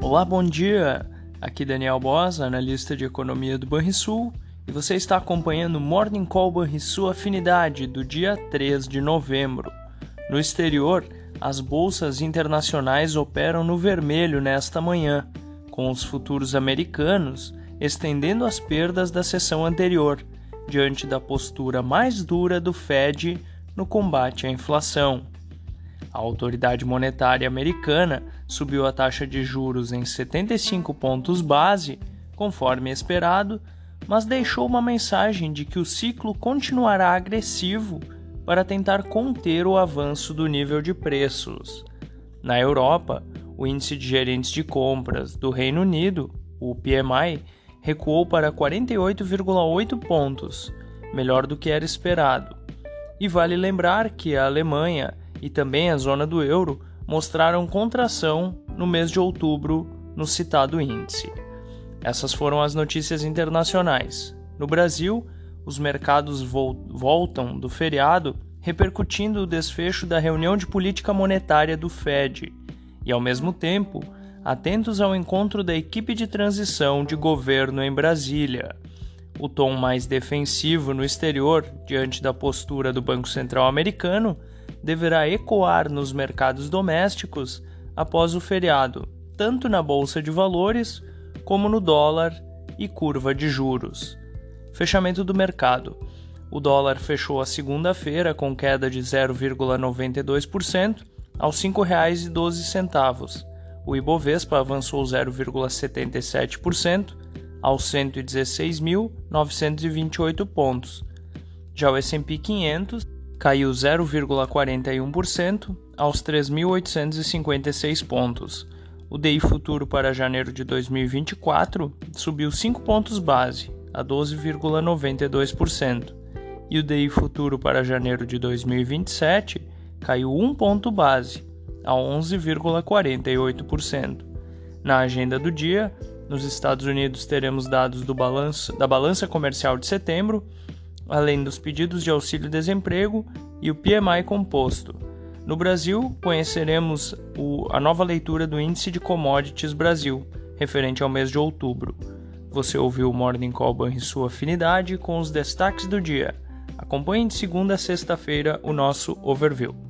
Olá, bom dia! Aqui Daniel Bosa, analista de economia do Banrisul, e você está acompanhando o Morning Call Banrisul Afinidade do dia 3 de novembro. No exterior, as bolsas internacionais operam no vermelho nesta manhã, com os futuros americanos estendendo as perdas da sessão anterior, diante da postura mais dura do Fed no combate à inflação. A autoridade monetária americana subiu a taxa de juros em 75 pontos base, conforme esperado, mas deixou uma mensagem de que o ciclo continuará agressivo para tentar conter o avanço do nível de preços. Na Europa, o índice de gerentes de compras do Reino Unido, o PMI, recuou para 48,8 pontos, melhor do que era esperado. E vale lembrar que a Alemanha e também a zona do euro mostraram contração no mês de outubro no citado índice. Essas foram as notícias internacionais. No Brasil, os mercados voltam do feriado repercutindo o desfecho da reunião de política monetária do Fed e, ao mesmo tempo, atentos ao encontro da equipe de transição de governo em Brasília. O tom mais defensivo no exterior, diante da postura do Banco Central americano, deverá ecoar nos mercados domésticos após o feriado, tanto na bolsa de valores como no dólar e curva de juros. Fechamento do mercado. O dólar fechou a segunda-feira com queda de 0,92% aos R$ 5,12. O Ibovespa avançou 0,77% aos 116.928 pontos. Já o S&P 500 caiu 0,41% aos 3.856 pontos. O DI futuro para janeiro de 2024 subiu 5 pontos base, a 12,92%, e o DI futuro para janeiro de 2027 caiu 1 ponto base, a 11,48%. Na agenda do dia, nos Estados Unidos teremos dados do balanço, da balança comercial de setembro além dos pedidos de auxílio-desemprego e o PMI composto. No Brasil, conheceremos o, a nova leitura do Índice de Commodities Brasil, referente ao mês de outubro. Você ouviu o Morning Call e sua afinidade com os destaques do dia. Acompanhe de segunda a sexta-feira o nosso overview.